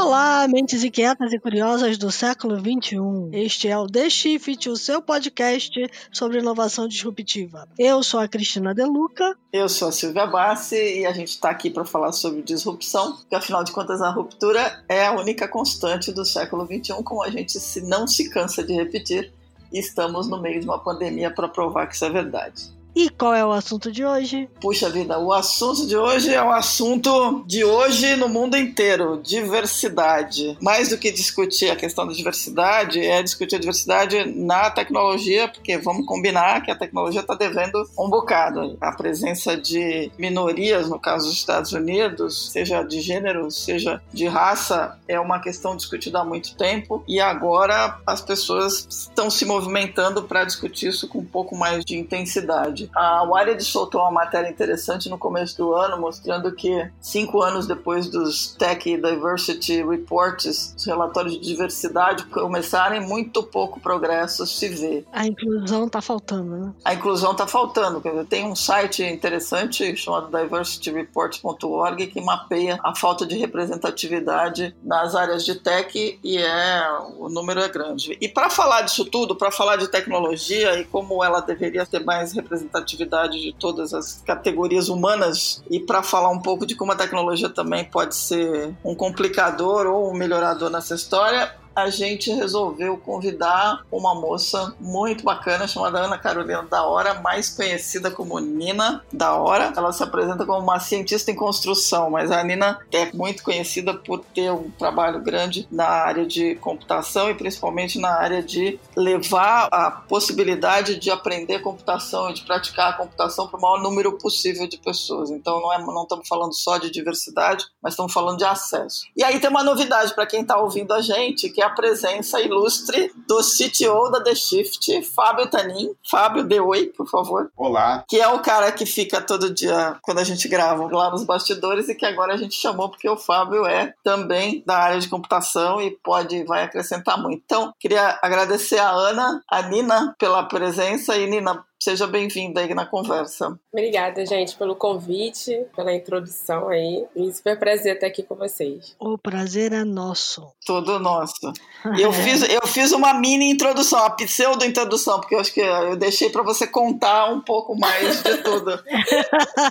Olá, mentes inquietas e curiosas do século XXI. Este é o The Shift, o seu podcast sobre inovação disruptiva. Eu sou a Cristina Deluca. Eu sou a Silvia Bassi e a gente está aqui para falar sobre disrupção, porque afinal de contas a ruptura é a única constante do século XXI, como a gente se não se cansa de repetir. E estamos no meio de uma pandemia para provar que isso é verdade. E qual é o assunto de hoje? Puxa vida, o assunto de hoje é o assunto de hoje no mundo inteiro: diversidade. Mais do que discutir a questão da diversidade, é discutir a diversidade na tecnologia, porque vamos combinar que a tecnologia está devendo um bocado. A presença de minorias, no caso dos Estados Unidos, seja de gênero, seja de raça, é uma questão discutida há muito tempo e agora as pessoas estão se movimentando para discutir isso com um pouco mais de intensidade. A Wired soltou uma matéria interessante no começo do ano, mostrando que cinco anos depois dos Tech Diversity Reports, os relatórios de diversidade começarem, muito pouco progresso se vê. A inclusão está faltando, né? A inclusão está faltando. Tem um site interessante chamado diversityreports.org que mapeia a falta de representatividade nas áreas de tech e é o número é grande. E para falar disso tudo, para falar de tecnologia e como ela deveria ter mais representatividade representatividade de todas as categorias humanas. E para falar um pouco de como a tecnologia também pode ser um complicador ou um melhorador nessa história, a gente resolveu convidar uma moça muito bacana chamada Ana Carolina da Hora, mais conhecida como Nina da Hora. Ela se apresenta como uma cientista em construção, mas a Nina é muito conhecida por ter um trabalho grande na área de computação e principalmente na área de levar a possibilidade de aprender computação e de praticar a computação para o maior número possível de pessoas. Então não, é, não estamos falando só de diversidade, mas estamos falando de acesso. E aí tem uma novidade para quem está ouvindo a gente, que é a presença ilustre do CTO da The Shift, Fábio Tanin. Fábio, dê oi, por favor. Olá. Que é o cara que fica todo dia, quando a gente grava, lá nos bastidores e que agora a gente chamou porque o Fábio é também da área de computação e pode, vai acrescentar muito. Então, queria agradecer a Ana, a Nina pela presença e Nina, Seja bem-vinda aí na conversa. Obrigada, gente, pelo convite, pela introdução aí. E super prazer estar aqui com vocês. O prazer é nosso. Todo nosso. Eu fiz, eu fiz uma mini introdução, a pseudo-introdução, porque eu acho que eu deixei para você contar um pouco mais de tudo.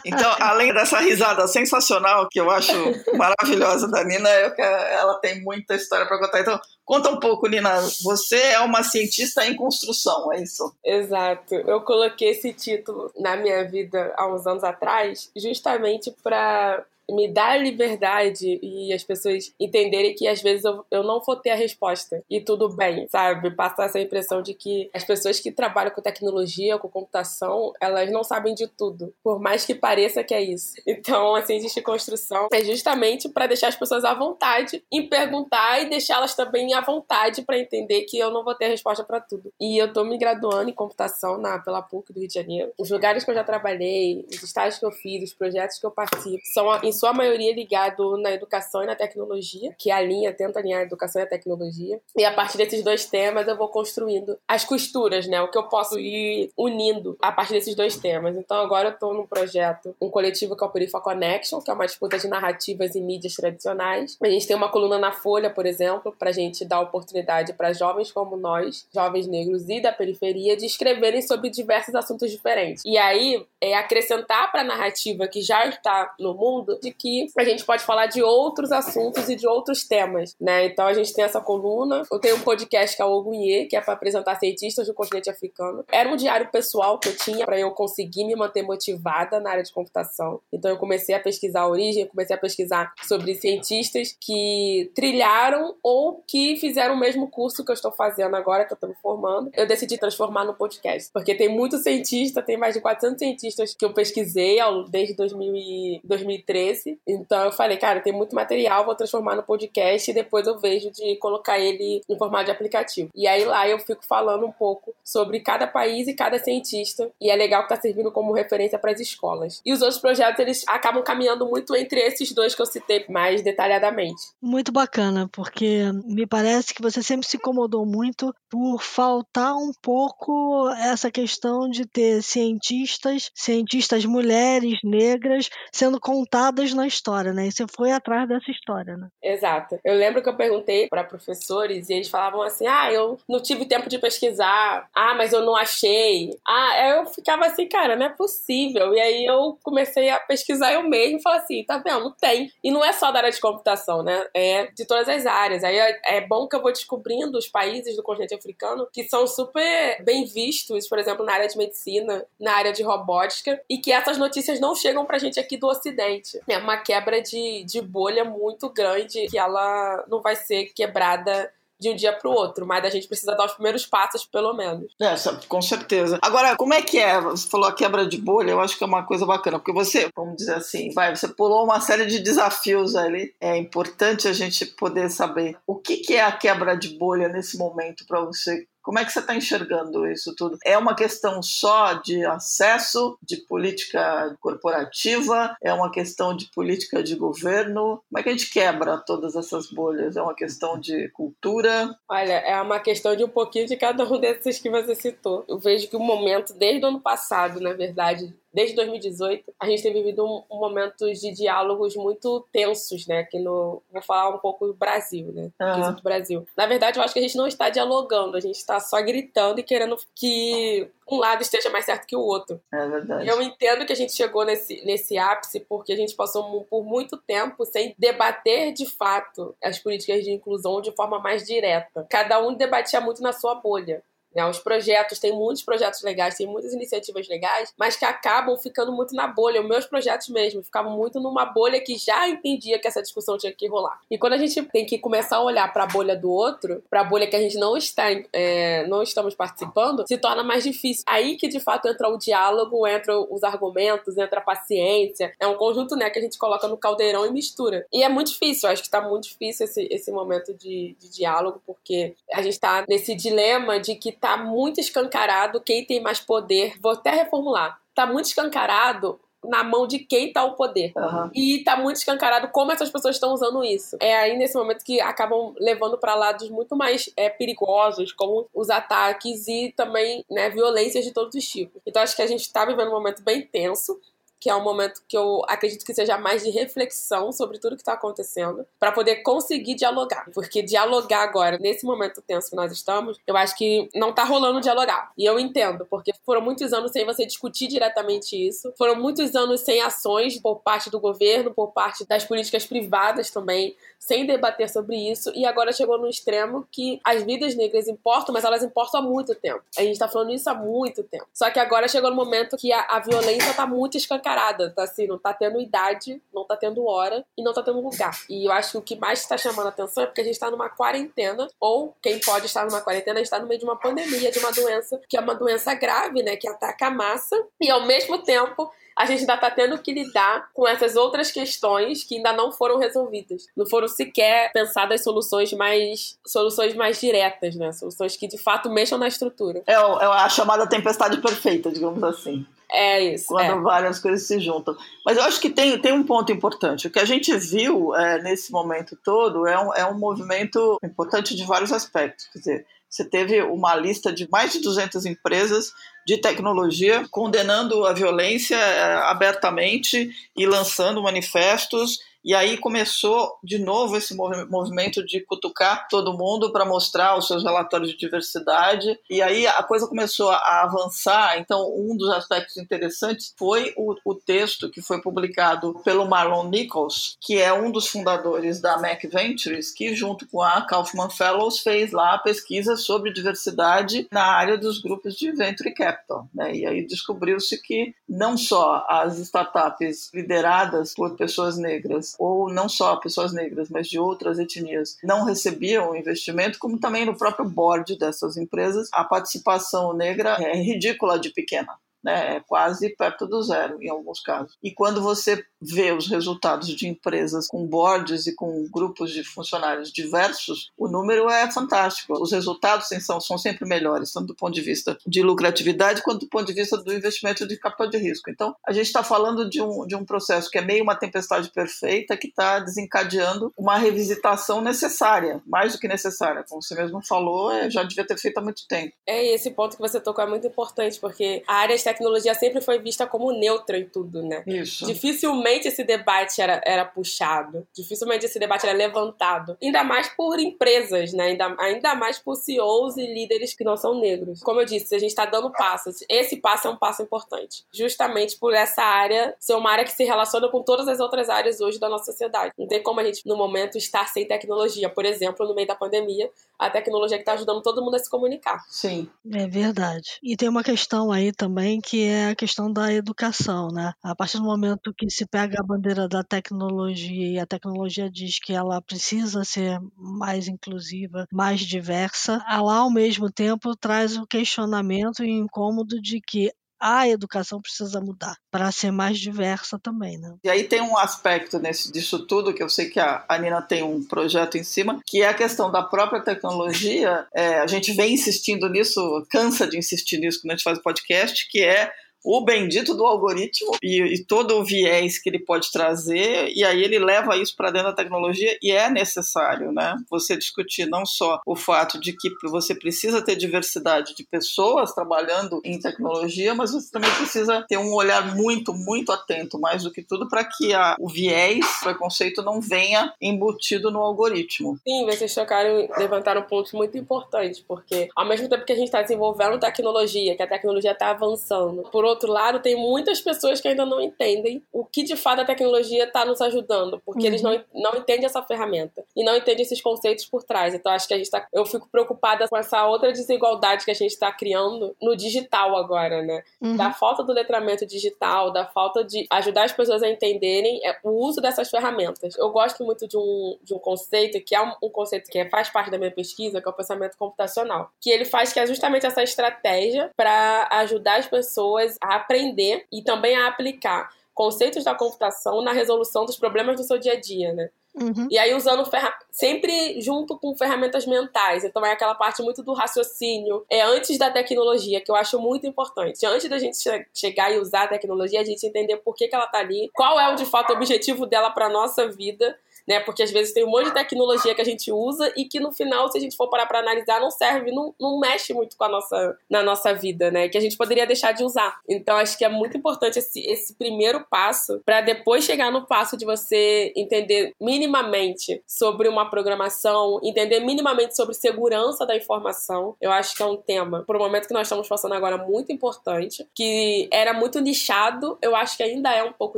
Então, além dessa risada sensacional, que eu acho maravilhosa da Nina, eu, ela tem muita história para contar. Então, conta um pouco, Nina. Você é uma cientista em construção, é isso? Exato. Eu coloquei esse título na minha vida há uns anos atrás, justamente para me dá liberdade e as pessoas entenderem que às vezes eu, eu não vou ter a resposta e tudo bem, sabe? Passar essa impressão de que as pessoas que trabalham com tecnologia, com computação, elas não sabem de tudo, por mais que pareça que é isso. Então, assim, existe construção é justamente para deixar as pessoas à vontade em perguntar e deixá-las também à vontade para entender que eu não vou ter a resposta para tudo. E eu tô me graduando em computação na pela PUC do Rio de Janeiro. Os lugares que eu já trabalhei, os estágios que eu fiz, os projetos que eu participo são em sua maioria ligado na educação e na tecnologia, que alinha, tenta alinhar a educação e a tecnologia. E a partir desses dois temas eu vou construindo as costuras, né? O que eu posso ir unindo a partir desses dois temas. Então agora eu tô num projeto, um coletivo que é o Perifa Connection, que é uma disputa de narrativas e mídias tradicionais. A gente tem uma coluna na Folha, por exemplo, pra gente dar oportunidade para jovens como nós, jovens negros e da periferia, de escreverem sobre diversos assuntos diferentes. E aí é acrescentar para a narrativa que já está no mundo de que a gente pode falar de outros assuntos e de outros temas, né? Então a gente tem essa coluna. Eu tenho um podcast que é o Ogunye, que é para apresentar cientistas do continente africano. Era um diário pessoal que eu tinha para eu conseguir me manter motivada na área de computação. Então eu comecei a pesquisar a origem, comecei a pesquisar sobre cientistas que trilharam ou que fizeram o mesmo curso que eu estou fazendo agora, que eu estou me formando. Eu decidi transformar no podcast, porque tem muito cientista, tem mais de 400 cientistas que eu pesquisei desde 2000 2013 então eu falei, cara, tem muito material, vou transformar no podcast e depois eu vejo de colocar ele em formato de aplicativo. E aí lá eu fico falando um pouco sobre cada país e cada cientista. E é legal que tá servindo como referência para as escolas. E os outros projetos, eles acabam caminhando muito entre esses dois que eu citei mais detalhadamente. Muito bacana, porque me parece que você sempre se incomodou muito por faltar um pouco essa questão de ter cientistas, cientistas mulheres, negras, sendo contadas na história, né? E você foi atrás dessa história, né? Exato. Eu lembro que eu perguntei para professores e eles falavam assim: ah, eu não tive tempo de pesquisar. Ah, mas eu não achei. Ah, eu ficava assim, cara, não é possível. E aí eu comecei a pesquisar eu mesmo e falei assim: tá vendo? Tem. E não é só da área de computação, né? É de todas as áreas. Aí é, é bom que eu vou descobrindo os países do continente africano que são super bem vistos, por exemplo, na área de medicina, na área de robótica, e que essas notícias não chegam pra gente aqui do Ocidente. É uma quebra de, de bolha muito grande que ela não vai ser quebrada de um dia para o outro, mas a gente precisa dar os primeiros passos, pelo menos. É, com certeza. Agora, como é que é? Você falou a quebra de bolha, eu acho que é uma coisa bacana, porque você, vamos dizer assim, vai, você pulou uma série de desafios ali. É importante a gente poder saber o que, que é a quebra de bolha nesse momento para você como é que você está enxergando isso tudo? É uma questão só de acesso, de política corporativa? É uma questão de política de governo? Como é que a gente quebra todas essas bolhas? É uma questão de cultura? Olha, é uma questão de um pouquinho de cada um desses que você citou. Eu vejo que o momento, desde o ano passado, na verdade, desde 2018, a gente tem vivido um, um momentos de diálogos muito tensos, né? Aqui no. Vou falar um pouco do Brasil, né? Uhum. Do Brasil. Na verdade, eu acho que a gente não está dialogando, a gente está só gritando e querendo que um lado esteja mais certo que o outro. É verdade. E eu entendo que a gente chegou nesse, nesse ápice porque a gente passou por muito tempo sem debater de fato as políticas de inclusão de forma mais direta. Cada um debatia muito na sua bolha. Né? Os projetos, tem muitos projetos legais, tem muitas iniciativas legais, mas que acabam ficando muito na bolha. Os meus projetos mesmo ficavam muito numa bolha que já entendia que essa discussão tinha que rolar. E quando a gente tem que começar a olhar para a bolha do outro, para a bolha que a gente não está, é, não estamos participando, se torna mais difícil. Aí que de fato entra o diálogo, entra os argumentos, entra a paciência. É um conjunto, né, que a gente coloca no caldeirão e mistura. E é muito difícil, acho que está muito difícil esse, esse momento de, de diálogo, porque a gente está nesse dilema de que tá tá muito escancarado quem tem mais poder. Vou até reformular. Tá muito escancarado na mão de quem tá o poder. Uhum. E tá muito escancarado como essas pessoas estão usando isso. É aí nesse momento que acabam levando para lados muito mais é, perigosos, como os ataques e também né, violências de todos os tipos. Então acho que a gente tá vivendo um momento bem tenso que é um momento que eu acredito que seja mais de reflexão sobre tudo que está acontecendo, para poder conseguir dialogar. Porque dialogar agora, nesse momento tenso que nós estamos, eu acho que não tá rolando dialogar. E eu entendo, porque foram muitos anos sem você discutir diretamente isso, foram muitos anos sem ações por parte do governo, por parte das políticas privadas também, sem debater sobre isso, e agora chegou no extremo que as vidas negras importam, mas elas importam há muito tempo. A gente tá falando isso há muito tempo. Só que agora chegou no momento que a, a violência tá muito escancarada, tá assim, não tá tendo idade, não tá tendo hora e não tá tendo lugar. E eu acho que o que mais está chamando atenção é porque a gente tá numa quarentena, ou quem pode estar numa quarentena está no meio de uma pandemia, de uma doença que é uma doença grave, né, que ataca a massa, e ao mesmo tempo a gente ainda está tendo que lidar com essas outras questões que ainda não foram resolvidas. Não foram sequer pensadas soluções mais soluções mais diretas, né? Soluções que de fato mexam na estrutura. É, é a chamada tempestade perfeita, digamos assim. É isso. Quando é. várias coisas se juntam. Mas eu acho que tem, tem um ponto importante. O que a gente viu é, nesse momento todo é um, é um movimento importante de vários aspectos. Quer dizer, você teve uma lista de mais de 200 empresas de tecnologia condenando a violência eh, abertamente e lançando manifestos e aí começou de novo esse movimento de cutucar todo mundo para mostrar os seus relatórios de diversidade. E aí a coisa começou a avançar. Então, um dos aspectos interessantes foi o, o texto que foi publicado pelo Marlon Nichols, que é um dos fundadores da Mac Ventures, que junto com a Kaufman Fellows fez lá a pesquisa sobre diversidade na área dos grupos de venture capital. Né? E aí descobriu-se que não só as startups lideradas por pessoas negras ou não só pessoas negras, mas de outras etnias, não recebiam investimento, como também no próprio board dessas empresas, a participação negra é ridícula de pequena né? É quase perto do zero em alguns casos. E quando você vê os resultados de empresas com boards e com grupos de funcionários diversos, o número é fantástico. Os resultados são, são sempre melhores, tanto do ponto de vista de lucratividade quanto do ponto de vista do investimento de capital de risco. Então, a gente está falando de um, de um processo que é meio uma tempestade perfeita que está desencadeando uma revisitação necessária, mais do que necessária. Como você mesmo falou, é, já devia ter feito há muito tempo. É, esse ponto que você tocou é muito importante, porque a área tecnologia sempre foi vista como neutra em tudo, né? Isso. Dificilmente esse debate era, era puxado, dificilmente esse debate era levantado. Ainda mais por empresas, né? Ainda, ainda mais por CEOs e líderes que não são negros. Como eu disse, a gente está dando passos. Esse passo é um passo importante. Justamente por essa área ser uma área que se relaciona com todas as outras áreas hoje da nossa sociedade. Não tem como a gente, no momento, estar sem tecnologia. Por exemplo, no meio da pandemia, a tecnologia que está ajudando todo mundo a se comunicar. Sim. É verdade. E tem uma questão aí também que é a questão da educação, né? A partir do momento que se pega a bandeira da tecnologia e a tecnologia diz que ela precisa ser mais inclusiva, mais diversa, ela ao mesmo tempo traz o questionamento e o incômodo de que a educação precisa mudar para ser mais diversa também, né? E aí tem um aspecto nesse, disso tudo que eu sei que a, a Nina tem um projeto em cima, que é a questão da própria tecnologia. É, a gente vem insistindo nisso, cansa de insistir nisso quando a gente faz o podcast, que é o bendito do algoritmo e, e, todo o viés que ele pode trazer, e aí ele leva isso para dentro da tecnologia e é necessário, né? Você discutir não só o fato de que você precisa ter diversidade de pessoas trabalhando em tecnologia, mas você também precisa ter um olhar muito, muito atento, mais do que tudo, para que a, o viés, o preconceito não venha embutido no algoritmo. Sim, vocês tocaram, levantaram pontos muito importantes, porque ao mesmo tempo que a gente está desenvolvendo tecnologia, que a tecnologia está avançando, por outro lado, tem muitas pessoas que ainda não entendem o que de fato a tecnologia está nos ajudando, porque uhum. eles não, não entendem essa ferramenta e não entendem esses conceitos por trás. Então, acho que a gente tá. Eu fico preocupada com essa outra desigualdade que a gente está criando no digital agora, né? Uhum. Da falta do letramento digital, da falta de ajudar as pessoas a entenderem é, o uso dessas ferramentas. Eu gosto muito de um, de um conceito que é um, um conceito que faz parte da minha pesquisa, que é o pensamento computacional, que ele faz que é justamente essa estratégia para ajudar as pessoas a aprender e também a aplicar conceitos da computação na resolução dos problemas do seu dia a dia, né? Uhum. E aí usando sempre junto com ferramentas mentais. Então é aquela parte muito do raciocínio. É antes da tecnologia, que eu acho muito importante. Antes da gente che chegar e usar a tecnologia, a gente entender por que, que ela tá ali, qual é o de fato objetivo dela para nossa vida né? Porque às vezes tem um monte de tecnologia que a gente usa e que no final, se a gente for parar para analisar, não serve, não, não mexe muito com a nossa, na nossa vida, né? Que a gente poderia deixar de usar. Então acho que é muito importante esse, esse primeiro passo para depois chegar no passo de você entender minimamente sobre uma programação, entender minimamente sobre segurança da informação. Eu acho que é um tema, por um momento que nós estamos passando agora, muito importante, que era muito nichado, eu acho que ainda é um pouco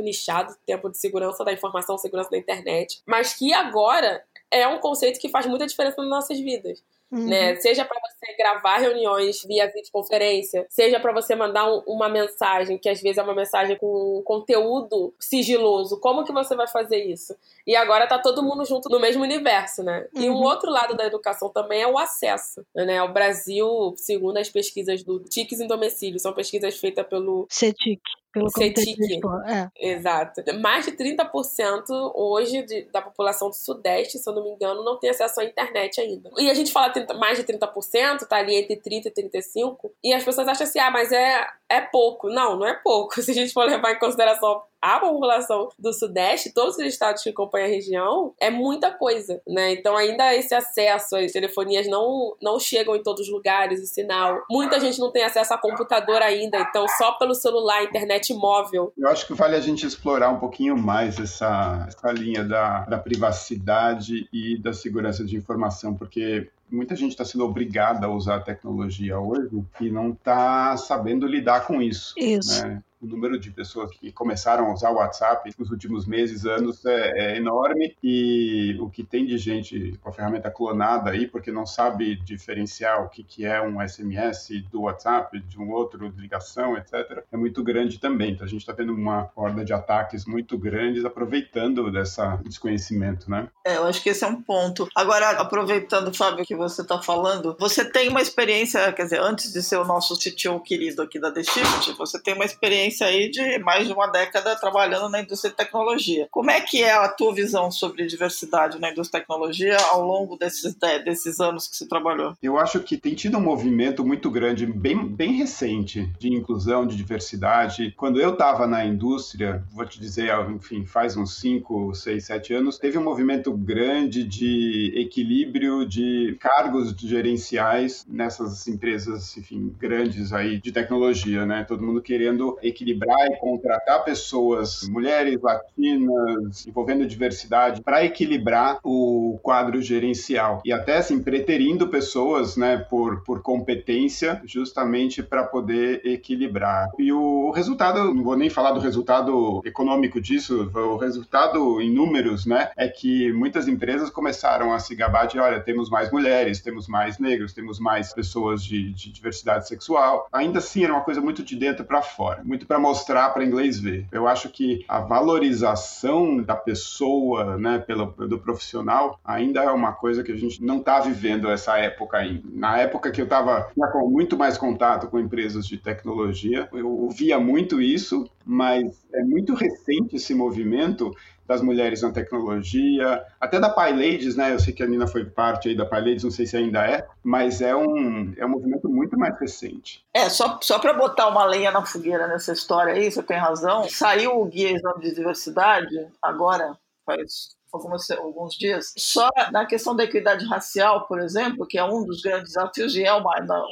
nichado, tempo de segurança da informação, segurança da internet, mas mas que agora é um conceito que faz muita diferença nas nossas vidas. Uhum. Né? Seja para você gravar reuniões via videoconferência, seja para você mandar um, uma mensagem, que às vezes é uma mensagem com conteúdo sigiloso. Como que você vai fazer isso? E agora tá todo mundo junto no mesmo universo, né? Uhum. E um uhum. outro lado da educação também é o acesso. Né? O Brasil, segundo as pesquisas do TICs em domicílio, são pesquisas feitas pelo CETIC. Pelo CETIC. É. Exato. Mais de 30% hoje de, da população do Sudeste, se eu não me engano, não tem acesso à internet ainda. E a gente fala 30, mais de 30%, tá ali entre 30% e 35%, e as pessoas acham assim, ah, mas é, é pouco. Não, não é pouco. Se a gente for levar em consideração a população do Sudeste, todos os estados que compõem a região, é muita coisa, né? Então ainda esse acesso às telefonias não, não chegam em todos os lugares, o sinal. Muita gente não tem acesso a computador ainda, então só pelo celular, internet móvel. Eu acho que vale a gente explorar um pouquinho mais essa, essa linha da, da privacidade e da segurança de informação, porque muita gente está sendo obrigada a usar a tecnologia hoje e não está sabendo lidar com isso. Isso. Né? O número de pessoas que começaram a usar o WhatsApp nos últimos meses, anos, é, é, enorme e o que tem de gente com a ferramenta clonada aí, porque não sabe diferenciar o que, que é um SMS do WhatsApp, de um outro, de ligação, etc., é muito grande também. Então a gente está tendo uma horda de ataques muito grandes aproveitando dessa desconhecimento, né? É, eu acho que esse é um ponto. Agora, aproveitando, Fábio, que você está falando, você tem uma experiência, quer dizer, antes de ser o nosso CTO querido aqui da The Shift, você tem uma experiência experiência aí de mais de uma década trabalhando na indústria de tecnologia. Como é que é a tua visão sobre diversidade na indústria de tecnologia ao longo desses, desses anos que você trabalhou? Eu acho que tem tido um movimento muito grande, bem, bem recente, de inclusão, de diversidade. Quando eu estava na indústria, vou te dizer, enfim, faz uns 5, 6, 7 anos, teve um movimento grande de equilíbrio de cargos gerenciais nessas empresas, enfim, grandes aí de tecnologia, né? Todo mundo querendo equilibrar e contratar pessoas, mulheres, latinas, envolvendo diversidade, para equilibrar o quadro gerencial. E até, assim, preterindo pessoas, né, por, por competência, justamente para poder equilibrar. E o resultado, não vou nem falar do resultado econômico disso, o resultado em números, né, é que muitas empresas começaram a se gabar de, olha, temos mais mulheres, temos mais negros, temos mais pessoas de, de diversidade sexual. Ainda assim, era uma coisa muito de dentro para fora, muito para mostrar para inglês ver. Eu acho que a valorização da pessoa, né, pelo do profissional, ainda é uma coisa que a gente não está vivendo essa época ainda. Na época que eu estava com muito mais contato com empresas de tecnologia, eu ouvia muito isso, mas é muito recente esse movimento das mulheres na tecnologia, até da PyLadies, né? Eu sei que a Nina foi parte aí da PyLadies, não sei se ainda é, mas é um, é um movimento muito mais recente. É, só, só para botar uma lenha na fogueira nessa história aí, você tem razão, saiu o Guia Exame de Diversidade, agora, faz algumas, alguns dias. Só na questão da equidade racial, por exemplo, que é um dos grandes desafios e é o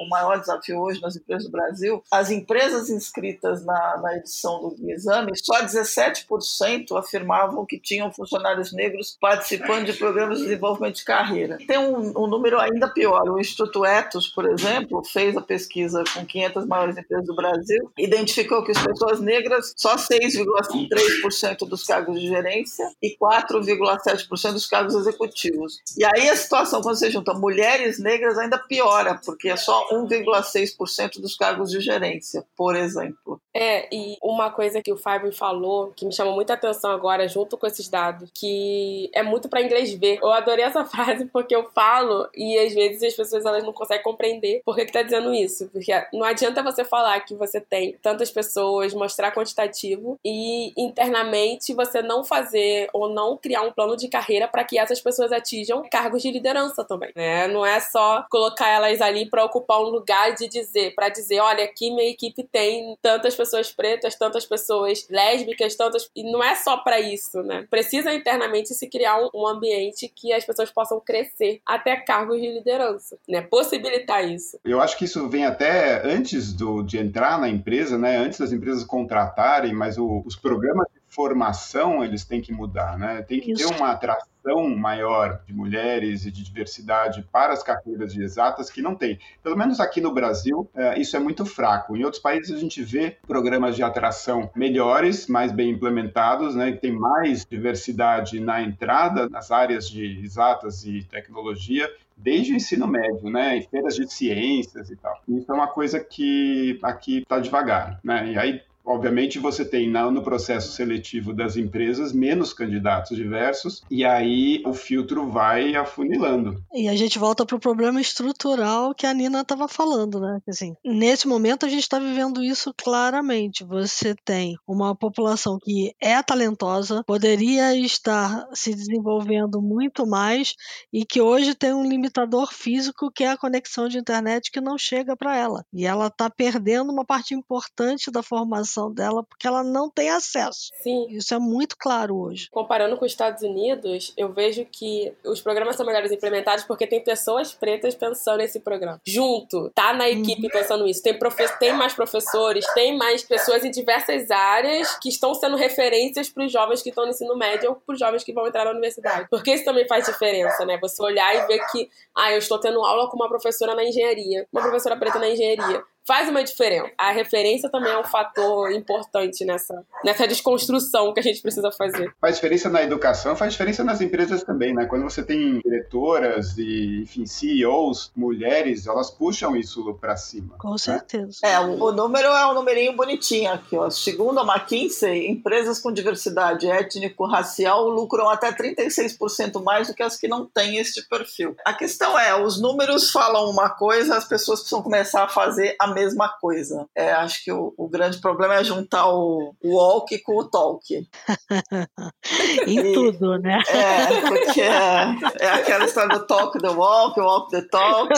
maior desafio hoje nas empresas do Brasil, as empresas inscritas na, na edição do exame, só 17% afirmavam que tinham funcionários negros participando de programas de desenvolvimento de carreira. Tem um, um número ainda pior. O Instituto Etos, por exemplo, fez a pesquisa com 500 maiores empresas do Brasil, identificou que as pessoas negras só 6,3% dos cargos de gerência e 4, 1,7% dos cargos executivos. E aí a situação, quando você junta mulheres negras, ainda piora, porque é só 1,6% dos cargos de gerência, por exemplo. É, e uma coisa que o Fábio falou, que me chamou muita atenção agora, junto com esses dados, que é muito para inglês ver. Eu adorei essa frase porque eu falo e às vezes as pessoas elas não conseguem compreender por que, que tá dizendo isso. Porque não adianta você falar que você tem tantas pessoas, mostrar quantitativo e internamente você não fazer ou não criar um plano de carreira para que essas pessoas atinjam cargos de liderança também, né? Não é só colocar elas ali para ocupar um lugar de dizer, para dizer, olha, aqui minha equipe tem tantas pessoas pretas, tantas pessoas lésbicas, tantas e não é só para isso, né? Precisa internamente se criar um, ambiente que as pessoas possam crescer até cargos de liderança, né? Possibilitar isso. Eu acho que isso vem até antes do, de entrar na empresa, né? Antes das empresas contratarem, mas o, os programas formação eles têm que mudar, né? Tem que Isso. ter uma atração maior de mulheres e de diversidade para as carreiras de exatas que não tem. Pelo menos aqui no Brasil, é, isso é muito fraco. Em outros países a gente vê programas de atração melhores, mais bem implementados, né? Que tem mais diversidade na entrada nas áreas de exatas e tecnologia desde o ensino médio, né, em feiras de ciências e tal. Isso é uma coisa que aqui está devagar, né, e aí obviamente você tem no processo seletivo das empresas menos candidatos diversos e aí o filtro vai afunilando. E a gente volta para o problema estrutural que a Nina estava falando, né? Assim, nesse momento a gente está vivendo isso claramente. Você tem uma população que é talentosa, poderia estar se desenvolvendo muito mais e que hoje tem um limitador físico que é a conexão de internet que não chega para ela. E ela está perdendo uma parte importante da formação dela porque ela não tem acesso. Sim. Isso é muito claro hoje. Comparando com os Estados Unidos, eu vejo que os programas são melhores implementados porque tem pessoas pretas pensando nesse programa. Junto, tá na equipe uhum. pensando isso. Tem, tem mais professores, tem mais pessoas em diversas áreas que estão sendo referências para os jovens que estão no ensino médio ou para os jovens que vão entrar na universidade. Porque isso também faz diferença, né? Você olhar e ver que, ah, eu estou tendo aula com uma professora na engenharia, uma professora preta na engenharia faz uma diferença. A referência também é um fator importante nessa, nessa desconstrução que a gente precisa fazer. Faz diferença na educação, faz diferença nas empresas também, né? Quando você tem diretoras e, enfim, CEOs, mulheres, elas puxam isso para cima. Com né? certeza. É, o, o, número é um numerinho bonitinho aqui, ó. Segundo a McKinsey, empresas com diversidade étnico-racial lucram até 36% mais do que as que não têm este perfil. A questão é, os números falam uma coisa, as pessoas precisam começar a fazer a mesma coisa. É, acho que o, o, grande problema é juntar o, o walk com o talk. em e, tudo, né? É, porque é, é, aquela história do talk the walk, walk the talk.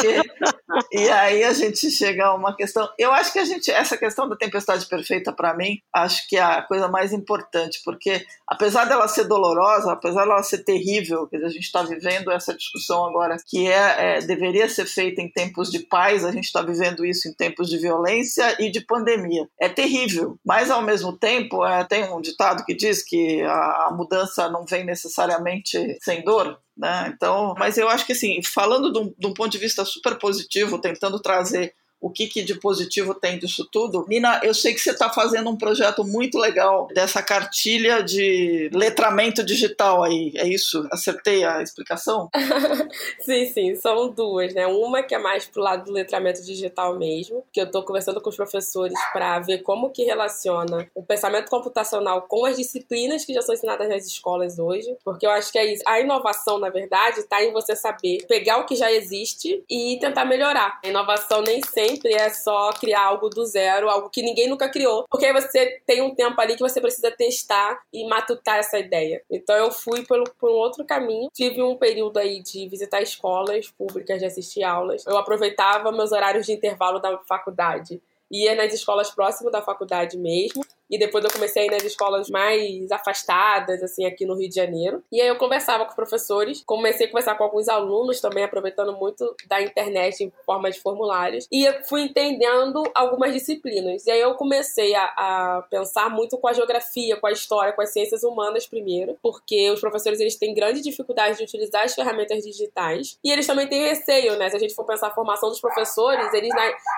e aí a gente chega a uma questão. Eu acho que a gente, essa questão da tempestade perfeita, para mim, acho que é a coisa mais importante, porque apesar dela ser dolorosa, apesar dela ser terrível, que a gente está vivendo essa discussão agora, que é, é, deveria ser feita em tempos de paz, a gente está vivendo isso em tempos de violência e de pandemia. É terrível, mas ao mesmo tempo, é, tem um ditado que diz que a, a mudança não vem necessariamente sem dor. Né? Então, mas eu acho que assim, falando de um, de um ponto de vista super positivo, tentando trazer o que, que de positivo tem disso tudo. Nina, eu sei que você está fazendo um projeto muito legal dessa cartilha de letramento digital aí, é isso? Acertei a explicação? sim, sim, são duas, né? Uma que é mais pro lado do letramento digital mesmo, que eu estou conversando com os professores para ver como que relaciona o pensamento computacional com as disciplinas que já são ensinadas nas escolas hoje, porque eu acho que é isso. A inovação, na verdade, está em você saber pegar o que já existe e tentar melhorar. A inovação nem sempre sempre é só criar algo do zero, algo que ninguém nunca criou. Porque aí você tem um tempo ali que você precisa testar e matutar essa ideia. Então eu fui pelo, por um outro caminho. Tive um período aí de visitar escolas públicas, de assistir aulas. Eu aproveitava meus horários de intervalo da faculdade ia nas escolas próximas da faculdade mesmo e depois eu comecei a ir nas escolas mais afastadas, assim, aqui no Rio de Janeiro. E aí eu conversava com professores, comecei a conversar com alguns alunos também, aproveitando muito da internet em forma de formulários. E eu fui entendendo algumas disciplinas. E aí eu comecei a, a pensar muito com a geografia, com a história, com as ciências humanas primeiro, porque os professores eles têm grande dificuldade de utilizar as ferramentas digitais. E eles também têm receio, né? Se a gente for pensar a formação dos professores, eles,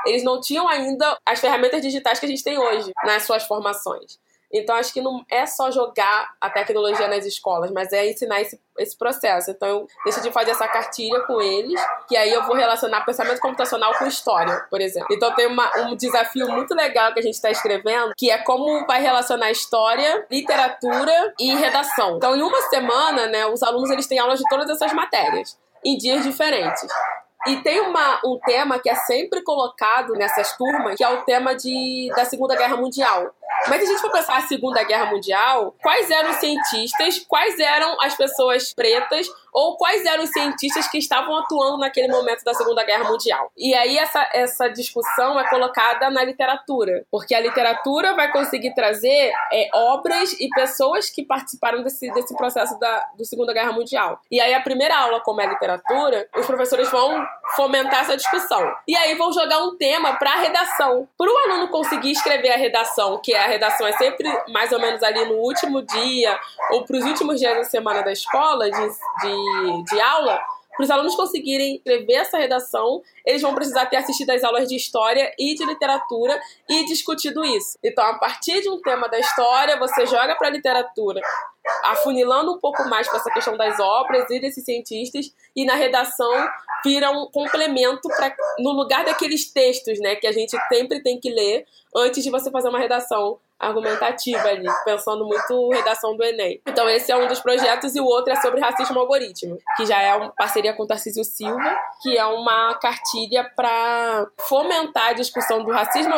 eles não tinham ainda as ferramentas digitais que a gente tem hoje nas suas formações Então, acho que não é só jogar a tecnologia nas escolas, mas é ensinar esse, esse processo. Então, eu decidi fazer essa cartilha com eles, que aí eu vou relacionar pensamento computacional com história, por exemplo. Então, tem uma, um desafio muito legal que a gente está escrevendo, que é como vai relacionar história, literatura e redação. Então, em uma semana, né, os alunos eles têm aulas de todas essas matérias, em dias diferentes. E tem uma, um tema que é sempre colocado nessas turmas, que é o tema de, da Segunda Guerra Mundial. Mas se a gente for pensar a Segunda Guerra Mundial, quais eram os cientistas, quais eram as pessoas pretas ou quais eram os cientistas que estavam atuando naquele momento da Segunda Guerra Mundial? E aí essa, essa discussão é colocada na literatura, porque a literatura vai conseguir trazer é, obras e pessoas que participaram desse, desse processo da do Segunda Guerra Mundial. E aí a primeira aula, como é literatura, os professores vão fomentar essa discussão. E aí vão jogar um tema para a redação. Para o aluno conseguir escrever a redação, que a redação é sempre mais ou menos ali no último dia ou para os últimos dias da semana da escola, de, de, de aula, para os alunos conseguirem escrever essa redação, eles vão precisar ter assistido às aulas de história e de literatura e discutido isso. Então, a partir de um tema da história, você joga para a literatura, afunilando um pouco mais para essa questão das obras e desses cientistas, e na redação vira um complemento para no lugar daqueles textos, né, que a gente sempre tem que ler antes de você fazer uma redação argumentativa ali, pensando muito redação do Enem. Então esse é um dos projetos e o outro é sobre racismo algoritmo, que já é uma parceria com o Tarcísio Silva, que é uma cartilha para fomentar a discussão do racismo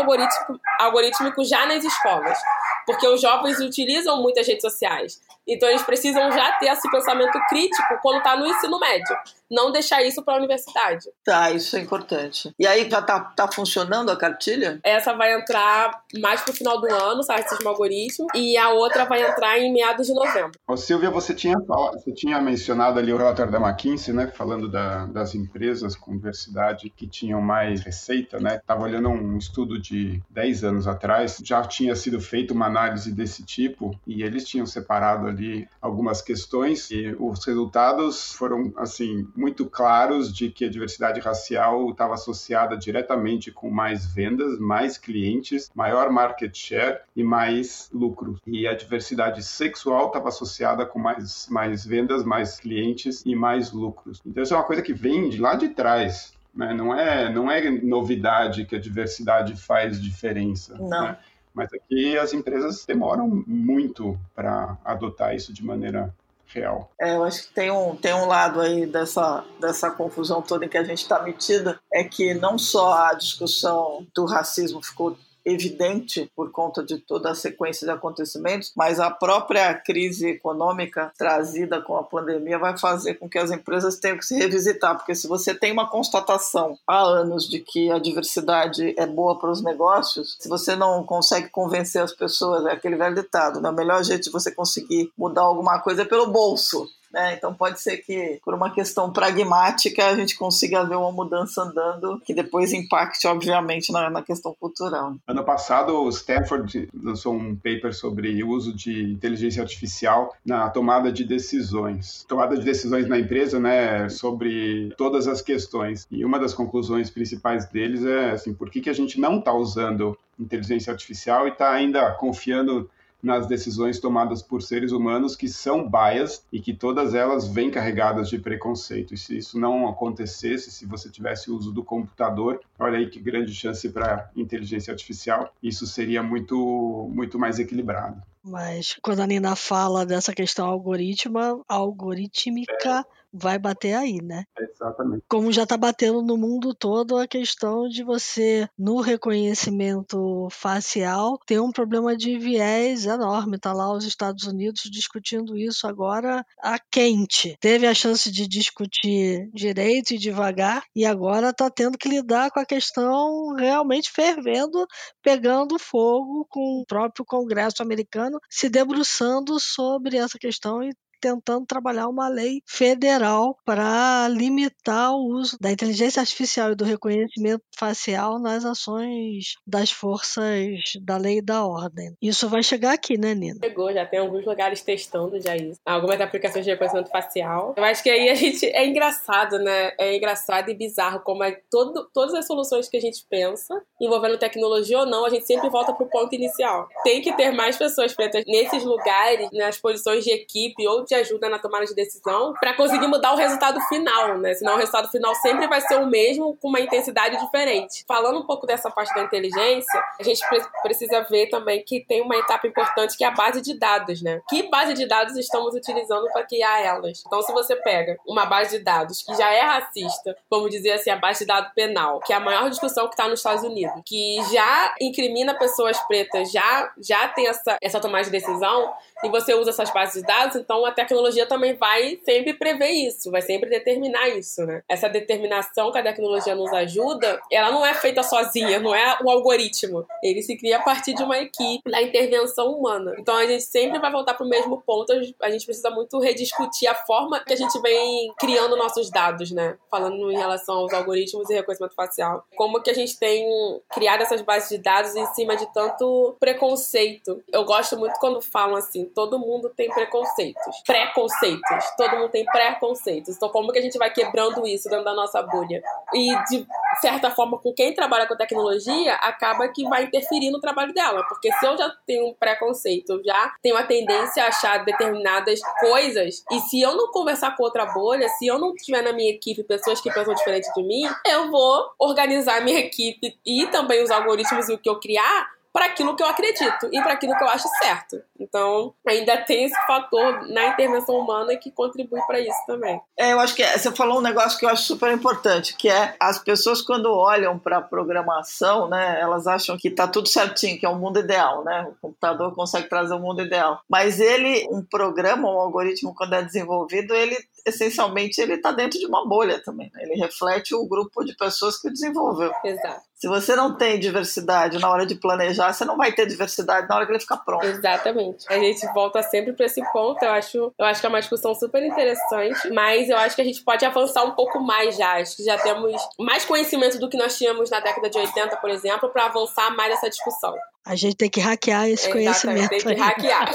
algorítmico, já nas escolas, porque os jovens utilizam muitas redes sociais. Então eles precisam já ter esse pensamento crítico quando está no ensino médio, não deixar isso para a universidade. Tá, isso é importante. E aí já tá, tá funcionando a cartilha? Essa vai entrar mais pro final do ano, racismo algoritmo, e a outra vai entrar em meados de novembro. Ô, Silvia, você tinha, você tinha mencionado ali o relatório da McKinsey, né, falando da, das empresas com diversidade que tinham mais receita, né? Tava olhando um estudo de 10 anos atrás, já tinha sido feita uma análise desse tipo e eles tinham separado ali algumas questões e os resultados foram assim muito claros de que a diversidade racial estava associada diretamente com mais vendas, mais clientes, maior market share e mais lucro. E a diversidade sexual estava associada com mais, mais vendas, mais clientes e mais lucros. Então isso é uma coisa que vem de lá de trás. Né? Não, é, não é novidade que a diversidade faz diferença. Não. Né? Mas aqui as empresas demoram muito para adotar isso de maneira real. É, eu acho que tem um, tem um lado aí dessa, dessa confusão toda em que a gente está metida, é que não só a discussão do racismo ficou evidente por conta de toda a sequência de acontecimentos, mas a própria crise econômica trazida com a pandemia vai fazer com que as empresas tenham que se revisitar, porque se você tem uma constatação há anos de que a diversidade é boa para os negócios, se você não consegue convencer as pessoas, é aquele velho ditado, né? o melhor jeito de você conseguir mudar alguma coisa é pelo bolso. Né? Então pode ser que, por uma questão pragmática, a gente consiga ver uma mudança andando que depois impacte, obviamente, na, na questão cultural. Ano passado, o Stanford lançou um paper sobre o uso de inteligência artificial na tomada de decisões. Tomada de decisões na empresa, né, sobre todas as questões. E uma das conclusões principais deles é assim, por que, que a gente não está usando inteligência artificial e está ainda confiando nas decisões tomadas por seres humanos que são bias e que todas elas vêm carregadas de preconceito. E se isso não acontecesse, se você tivesse o uso do computador, olha aí que grande chance para inteligência artificial, isso seria muito, muito mais equilibrado. Mas quando a Nina fala dessa questão algorítmica, algorítmica é vai bater aí, né? Exatamente. Como já está batendo no mundo todo a questão de você, no reconhecimento facial, ter um problema de viés enorme. Tá lá os Estados Unidos discutindo isso agora a quente. Teve a chance de discutir direito e devagar, e agora está tendo que lidar com a questão realmente fervendo, pegando fogo com o próprio Congresso americano se debruçando sobre essa questão e tentando trabalhar uma lei federal para limitar o uso da inteligência artificial e do reconhecimento facial nas ações das forças da lei e da ordem. Isso vai chegar aqui, né, Nina? Chegou, já tem alguns lugares testando já isso. Algumas aplicações de reconhecimento facial. Eu acho que aí a gente é engraçado, né? É engraçado e bizarro como é todo, todas as soluções que a gente pensa, envolvendo tecnologia ou não, a gente sempre volta pro ponto inicial. Tem que ter mais pessoas pretas nesses lugares, nas posições de equipe ou de ajuda na tomada de decisão para conseguir mudar o resultado final, né? Senão o resultado final sempre vai ser o mesmo com uma intensidade diferente. Falando um pouco dessa parte da inteligência, a gente pre precisa ver também que tem uma etapa importante que é a base de dados, né? Que base de dados estamos utilizando para criar elas? Então, se você pega uma base de dados que já é racista, vamos dizer assim, a base de dados penal, que é a maior discussão que está nos Estados Unidos, que já incrimina pessoas pretas, já, já tem essa, essa tomada de decisão, e você usa essas bases de dados, então a tecnologia também vai sempre prever isso, vai sempre determinar isso, né? Essa determinação que a tecnologia nos ajuda, ela não é feita sozinha, não é o algoritmo. Ele se cria a partir de uma equipe da intervenção humana. Então a gente sempre vai voltar para o mesmo ponto, a gente precisa muito rediscutir a forma que a gente vem criando nossos dados, né? Falando em relação aos algoritmos e reconhecimento facial. Como que a gente tem criado essas bases de dados em cima de tanto preconceito. Eu gosto muito quando falam assim, todo mundo tem preconceitos. Preconceitos. Todo mundo tem preconceitos. Então, como que a gente vai quebrando isso dentro da nossa bolha? E, de certa forma, com quem trabalha com tecnologia, acaba que vai interferir no trabalho dela. Porque se eu já tenho um preconceito, já tenho a tendência a achar determinadas coisas, e se eu não conversar com outra bolha, se eu não tiver na minha equipe pessoas que pensam diferente de mim, eu vou organizar a minha equipe e também os algoritmos e o que eu criar para aquilo que eu acredito e para aquilo que eu acho certo. Então, ainda tem esse fator na intervenção humana que contribui para isso também. É, eu acho que você falou um negócio que eu acho super importante, que é as pessoas quando olham para a programação, né, elas acham que está tudo certinho, que é o um mundo ideal, né? O computador consegue trazer o um mundo ideal. Mas ele, um programa, um algoritmo quando é desenvolvido, ele essencialmente ele está dentro de uma bolha também. Né? Ele reflete o grupo de pessoas que o desenvolveu. Exato. Se você não tem diversidade na hora de planejar, você não vai ter diversidade na hora que ele ficar pronto. Exatamente. A gente volta sempre para esse ponto. Eu acho, eu acho que é uma discussão super interessante, mas eu acho que a gente pode avançar um pouco mais já. Acho que já temos mais conhecimento do que nós tínhamos na década de 80, por exemplo, para avançar mais essa discussão. A gente tem que hackear esse Exatamente, conhecimento. Tem que hackear.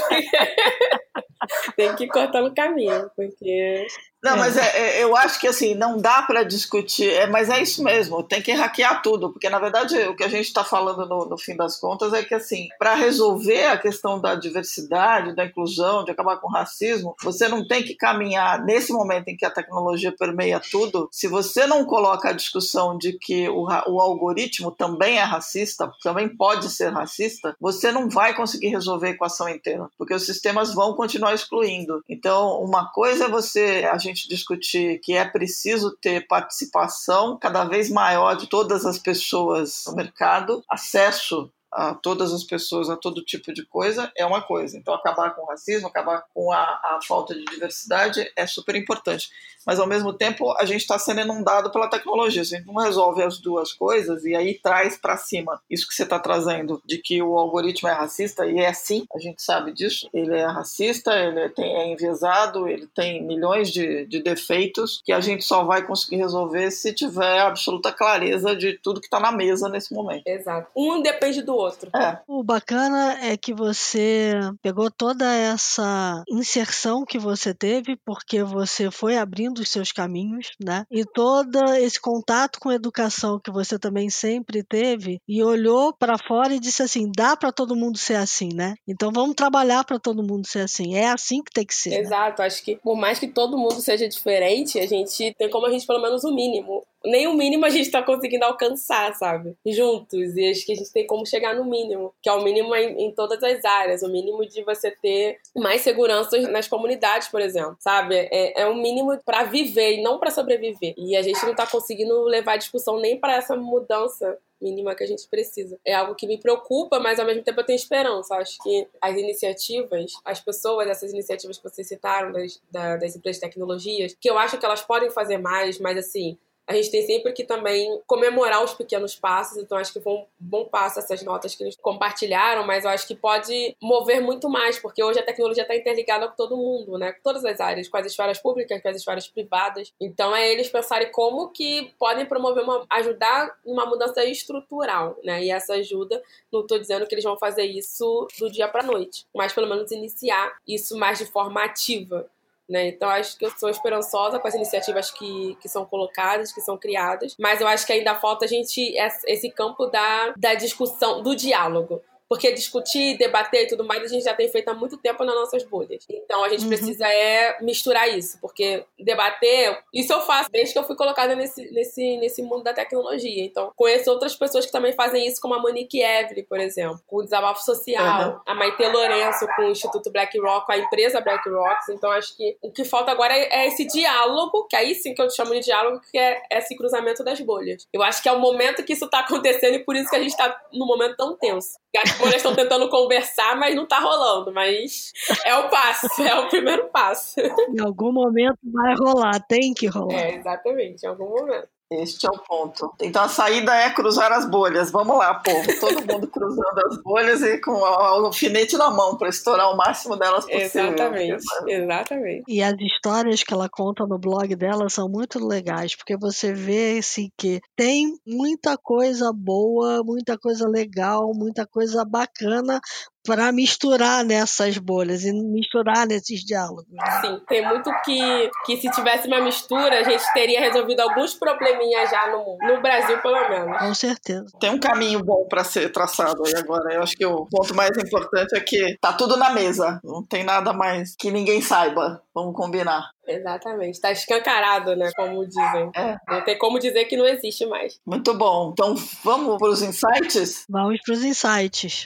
tem que cortar no caminho, porque Não, é. mas é, é, eu acho que assim, não dá para discutir, é, mas é isso mesmo, tem que hackear tudo, porque na verdade o que a gente está falando no, no, fim das contas é que assim, para resolver a questão da diversidade, da inclusão, de acabar com o racismo, você não tem que caminhar nesse momento em que a tecnologia permeia tudo, se você não coloca a discussão de que o, o algoritmo também é racista, também pode ser racista, você não vai conseguir resolver a equação inteira, porque os sistemas vão continuar excluindo. Então, uma coisa é você a gente discutir que é preciso ter participação cada vez maior de todas as pessoas no mercado, acesso a todas as pessoas a todo tipo de coisa é uma coisa. Então, acabar com o racismo, acabar com a, a falta de diversidade é super importante. Mas, ao mesmo tempo, a gente está sendo inundado pela tecnologia. Se a gente não resolve as duas coisas e aí traz para cima isso que você está trazendo, de que o algoritmo é racista, e é sim, a gente sabe disso. Ele é racista, ele tem, é enviesado, ele tem milhões de, de defeitos que a gente só vai conseguir resolver se tiver absoluta clareza de tudo que está na mesa nesse momento. Exato. Um depende do outro. É. O bacana é que você pegou toda essa inserção que você teve, porque você foi abrindo os seus caminhos, né? E todo esse contato com a educação que você também sempre teve e olhou para fora e disse assim: dá para todo mundo ser assim, né? Então vamos trabalhar para todo mundo ser assim. É assim que tem que ser. Né? Exato. Né? Acho que por mais que todo mundo seja diferente, a gente tem como a gente pelo menos o mínimo nem o mínimo a gente está conseguindo alcançar, sabe? Juntos. E acho que a gente tem como chegar no mínimo, que é o mínimo em, em todas as áreas. O mínimo de você ter mais segurança nas comunidades, por exemplo, sabe? É, é um mínimo para viver e não para sobreviver. E a gente não está conseguindo levar a discussão nem para essa mudança mínima que a gente precisa. É algo que me preocupa, mas ao mesmo tempo eu tenho esperança. Acho que as iniciativas, as pessoas, essas iniciativas que vocês citaram das, das empresas de tecnologias, que eu acho que elas podem fazer mais, mas assim, a gente tem sempre que também comemorar os pequenos passos, então acho que foi um bom passo essas notas que eles compartilharam, mas eu acho que pode mover muito mais, porque hoje a tecnologia está interligada com todo mundo, né? Com todas as áreas, com as esferas públicas, com as esferas privadas. Então é eles pensarem como que podem promover uma. ajudar numa mudança estrutural, né? E essa ajuda, não estou dizendo que eles vão fazer isso do dia para noite, mas pelo menos iniciar isso mais de forma ativa. Né? Então, acho que eu sou esperançosa com as iniciativas que, que são colocadas, que são criadas, mas eu acho que ainda falta a gente esse campo da, da discussão, do diálogo. Porque discutir, debater e tudo mais, a gente já tem feito há muito tempo nas nossas bolhas. Então a gente uhum. precisa é misturar isso, porque debater, isso eu faço desde que eu fui colocada nesse, nesse, nesse mundo da tecnologia. Então, conheço outras pessoas que também fazem isso, como a Monique Evely, por exemplo, com o Desabafo Social, uhum. a Maite Lourenço com o Instituto BlackRock, com a empresa BlackRock. Então, acho que o que falta agora é, é esse diálogo, que aí sim que eu chamo de diálogo, que é esse cruzamento das bolhas. Eu acho que é o momento que isso está acontecendo e por isso que a gente está num momento tão tenso. As bolhas estão tentando conversar, mas não tá rolando. Mas é o passo, é o primeiro passo. Em algum momento vai rolar, tem que rolar. É, exatamente, em algum momento. Este é o ponto. Então a saída é cruzar as bolhas. Vamos lá, povo. Todo mundo cruzando as bolhas e com o alfinete na mão para estourar o máximo delas possível. Exatamente, exatamente. E as histórias que ela conta no blog dela são muito legais, porque você vê assim, que tem muita coisa boa, muita coisa legal, muita coisa bacana para misturar nessas bolhas e misturar nesses diálogos. Né? Sim, tem muito que, que se tivesse uma mistura, a gente teria resolvido alguns probleminhas já no, no Brasil, pelo menos. Com certeza. Tem um caminho bom para ser traçado aí agora. Eu acho que o ponto mais importante é que tá tudo na mesa. Não tem nada mais que ninguém saiba. Vamos combinar. Exatamente. Tá escancarado, né? Como dizem. É. Não tem como dizer que não existe mais. Muito bom. Então vamos para os insights? Vamos para os insights.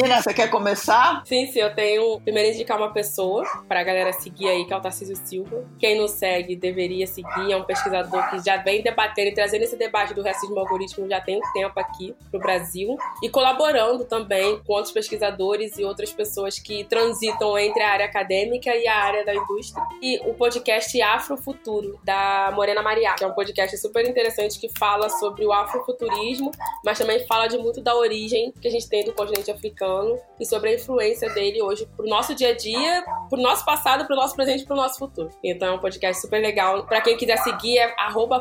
Nina, você quer começar? Sim, sim, eu tenho primeiro indicar uma pessoa pra galera seguir aí, que é o Tarcísio Silva. Quem não segue, deveria seguir. É um pesquisador que já vem debatendo e trazendo esse debate do racismo algoritmo já tem um tempo aqui pro Brasil. E colaborando também com outros pesquisadores e outras pessoas que transitam entre a área acadêmica e a área da indústria. E o podcast Afrofuturo, da Morena Maria, que é um podcast super interessante que fala sobre o afrofuturismo, mas também fala de muito da origem que a gente tem do continente africano e sobre a influência dele hoje pro nosso dia a dia, pro nosso passado, pro nosso presente e pro nosso futuro. Então é um podcast super legal. Para quem quiser seguir, é arroba.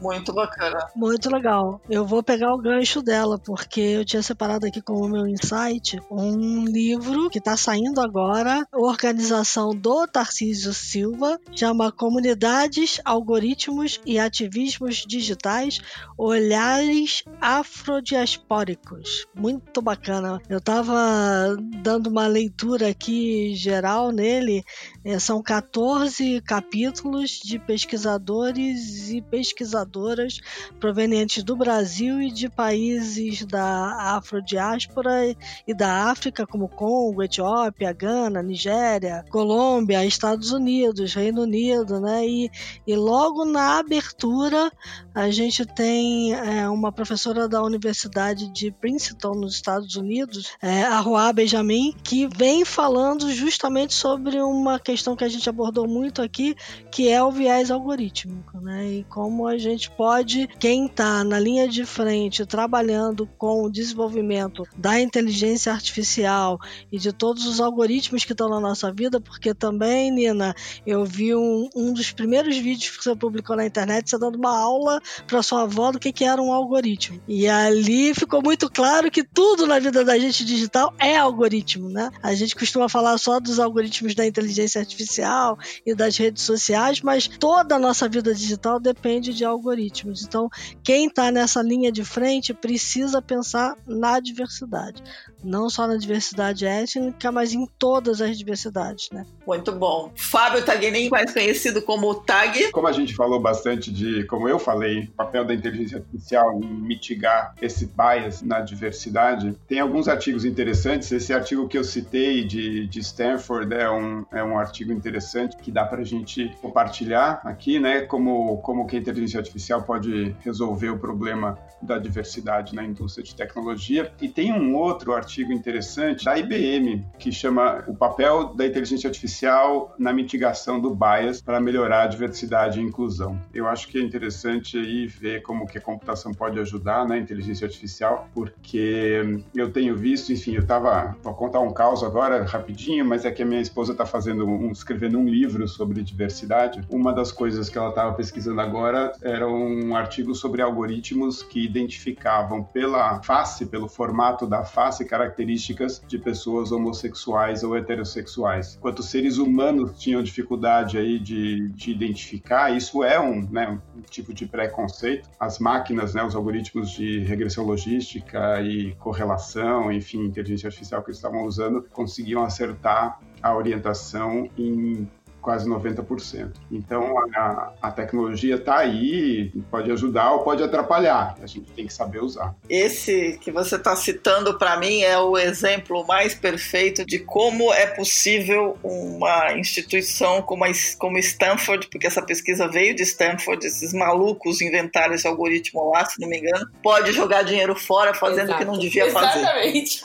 Muito bacana. Muito legal. Eu vou pegar o gancho dela, porque eu tinha separado aqui como meu insight um livro que está saindo agora, organização do Tarcísio Silva, chama Comunidades, Algoritmos e Ativismos Digitais, Olhares Afrodiaspóricos. Muito bacana. Eu estava dando uma leitura aqui geral nele, é, são 14 capítulos de pesquisadores e pesquisadoras provenientes do Brasil e de países da afrodiáspora e da África, como Congo, Etiópia, Gana, Nigéria, Colômbia, Estados Unidos, Reino Unido, né? E, e logo na abertura a gente tem é, uma professora da Universidade de Princeton, nos Estados Unidos, é, a Roa Benjamin, que vem falando justamente sobre uma questão que a gente abordou muito aqui, que é o viés algorítmico, né? E como a gente pode, quem está na linha de frente trabalhando com o desenvolvimento da inteligência artificial e de todos os algoritmos que estão na nossa vida, porque também, Nina, eu vi um, um dos primeiros vídeos que você publicou na internet, você dando uma aula para sua avó do que, que era um algoritmo. E ali ficou muito claro que tudo na vida da gente digital é algoritmo, né? A gente costuma falar só dos algoritmos da inteligência artificial e das redes sociais, mas toda a nossa vida digital depende de algoritmos. Então, quem está nessa linha de frente precisa pensar na diversidade, não só na diversidade étnica, mas em todas as diversidades, né? Muito bom. Fábio Tagnin, mais conhecido como Tag. Como a gente falou bastante de, como eu falei, o papel da inteligência artificial em mitigar esse bias na diversidade, tem alguns artigos interessantes. Esse artigo que eu citei de, de Stanford é um, é um artigo interessante que dá para a gente compartilhar aqui, né? Como, como que a inteligência artificial pode resolver o problema da diversidade na indústria de tecnologia. E tem um outro artigo interessante da IBM que chama O papel da inteligência artificial na mitigação do bias para melhorar a diversidade e inclusão. Eu acho que é interessante aí ver como que a computação pode ajudar na né, inteligência artificial, porque eu tenho visto, enfim, eu estava vou contar um caos agora rapidinho, mas é que a minha esposa está fazendo um, escrevendo um livro sobre diversidade. Uma das coisas que ela estava pesquisando agora era um artigo sobre algoritmos que identificavam pela face, pelo formato da face, características de pessoas homossexuais ou heterossexuais. Enquanto seres humanos tinham dificuldade aí de, de identificar, isso é um, né, um tipo de preconceito. As máquinas, né, os algoritmos de regressão logística e correlação, enfim, inteligência artificial que eles estavam usando, conseguiam acertar a orientação em quase 90%. Então, a, a tecnologia está aí, pode ajudar ou pode atrapalhar. A gente tem que saber usar. Esse que você está citando, para mim, é o exemplo mais perfeito de como é possível uma instituição como, a, como Stanford, porque essa pesquisa veio de Stanford, esses malucos inventaram esse algoritmo lá, se não me engano, pode jogar dinheiro fora fazendo o que não devia fazer. Exatamente.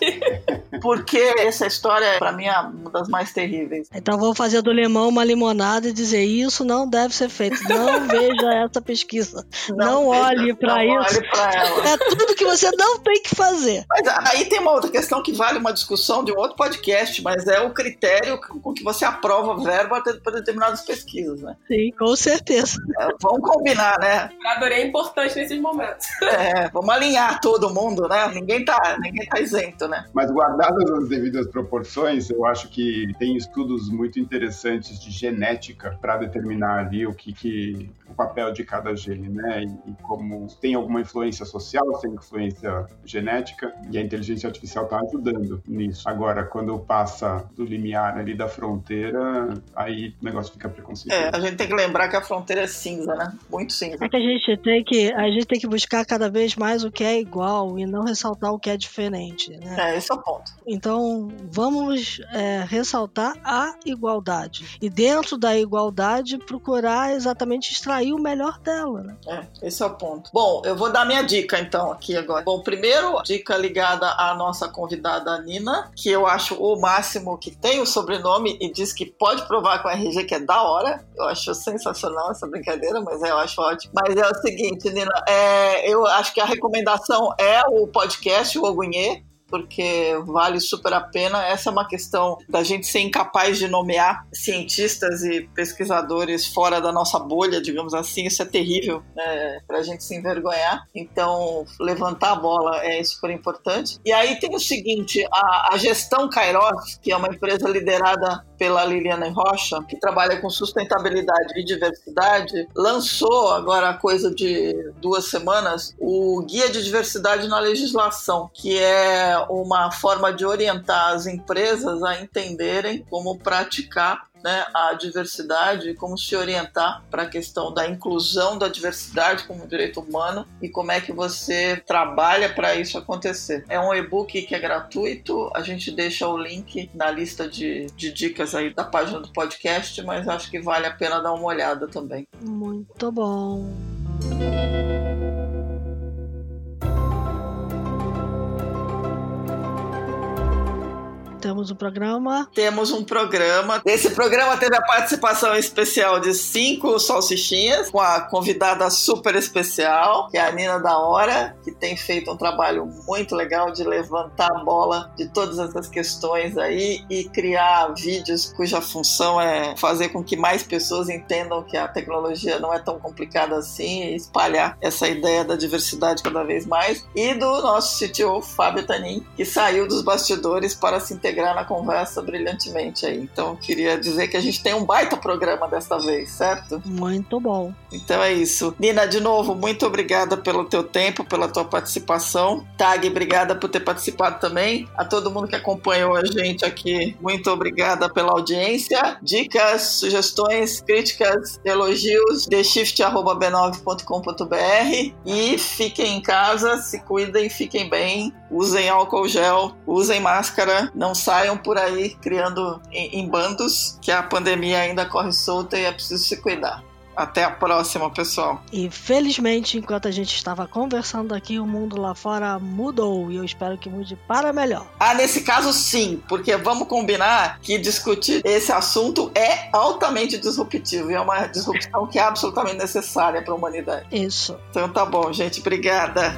porque essa história, para mim, é uma das mais terríveis. Então, vou fazer do limão uma limonada e dizer isso não deve ser feito. Não veja essa pesquisa. Não, não olhe para isso. Olhe pra ela. É tudo que você não tem que fazer. Mas aí tem uma outra questão que vale uma discussão de um outro podcast, mas é o critério com que você aprova verba para determinadas pesquisas, né? Sim, com certeza. É, vamos combinar, né? Curadoria é importante nesses momentos. É, vamos alinhar todo mundo, né? Ninguém tá, ninguém tá isento, né? Mas guardadas as devidas proporções, eu acho que tem estudos muito interessantes de genética para determinar ali o que, que o papel de cada gene, né? E, e, como tem alguma influência social, tem influência genética, e a inteligência artificial está ajudando nisso. Agora, quando passa do limiar ali da fronteira, aí o negócio fica preconceituoso. É, a gente tem que lembrar que a fronteira é cinza, né? Muito cinza. É que a gente tem que a gente tem que buscar cada vez mais o que é igual e não ressaltar o que é diferente, né? É, esse é o ponto. Então, vamos é, ressaltar a igualdade. E dentro dentro da igualdade, procurar exatamente extrair o melhor dela. Né? É, esse é o ponto. Bom, eu vou dar minha dica então aqui agora. Bom, primeiro, dica ligada à nossa convidada Nina, que eu acho o máximo que tem o sobrenome e diz que pode provar com a RG que é da hora. Eu acho sensacional essa brincadeira, mas eu acho ótimo. Mas é o seguinte, Nina, é, eu acho que a recomendação é o podcast O Ogunhê, porque vale super a pena. Essa é uma questão da gente ser incapaz de nomear cientistas e pesquisadores fora da nossa bolha, digamos assim. Isso é terrível né, para a gente se envergonhar. Então, levantar a bola é super importante. E aí tem o seguinte: a, a gestão Kairos, que é uma empresa liderada pela Liliana Rocha, que trabalha com sustentabilidade e diversidade, lançou agora coisa de duas semanas o Guia de Diversidade na Legislação, que é uma forma de orientar as empresas a entenderem como praticar né, a diversidade, como se orientar para a questão da inclusão da diversidade como direito humano e como é que você trabalha para isso acontecer. É um e-book que é gratuito, a gente deixa o link na lista de, de dicas aí da página do podcast, mas acho que vale a pena dar uma olhada também. Muito bom. Temos um programa. Temos um programa. Esse programa teve a participação especial de cinco salsichinhas, com a convidada super especial, que é a Nina da Hora, que tem feito um trabalho muito legal de levantar a bola de todas essas questões aí e criar vídeos cuja função é fazer com que mais pessoas entendam que a tecnologia não é tão complicada assim e espalhar essa ideia da diversidade cada vez mais. E do nosso CTO, Fábio Tanin, que saiu dos bastidores para se integrar na conversa brilhantemente aí. Então, queria dizer que a gente tem um baita programa desta vez, certo? Muito bom. Então é isso. Nina, de novo, muito obrigada pelo teu tempo, pela tua participação. Tag, obrigada por ter participado também. A todo mundo que acompanhou a gente aqui, muito obrigada pela audiência. Dicas, sugestões, críticas, elogios, theshift.b9.com.br e fiquem em casa, se cuidem, fiquem bem, usem álcool gel, usem máscara, não saiam por aí criando em, em bandos, que a pandemia ainda corre solta e é preciso se cuidar. Até a próxima, pessoal. E felizmente, enquanto a gente estava conversando aqui, o mundo lá fora mudou e eu espero que mude para melhor. Ah, nesse caso sim, porque vamos combinar que discutir esse assunto é altamente disruptivo e é uma disrupção que é absolutamente necessária para a humanidade. Isso. Então tá bom, gente. Obrigada.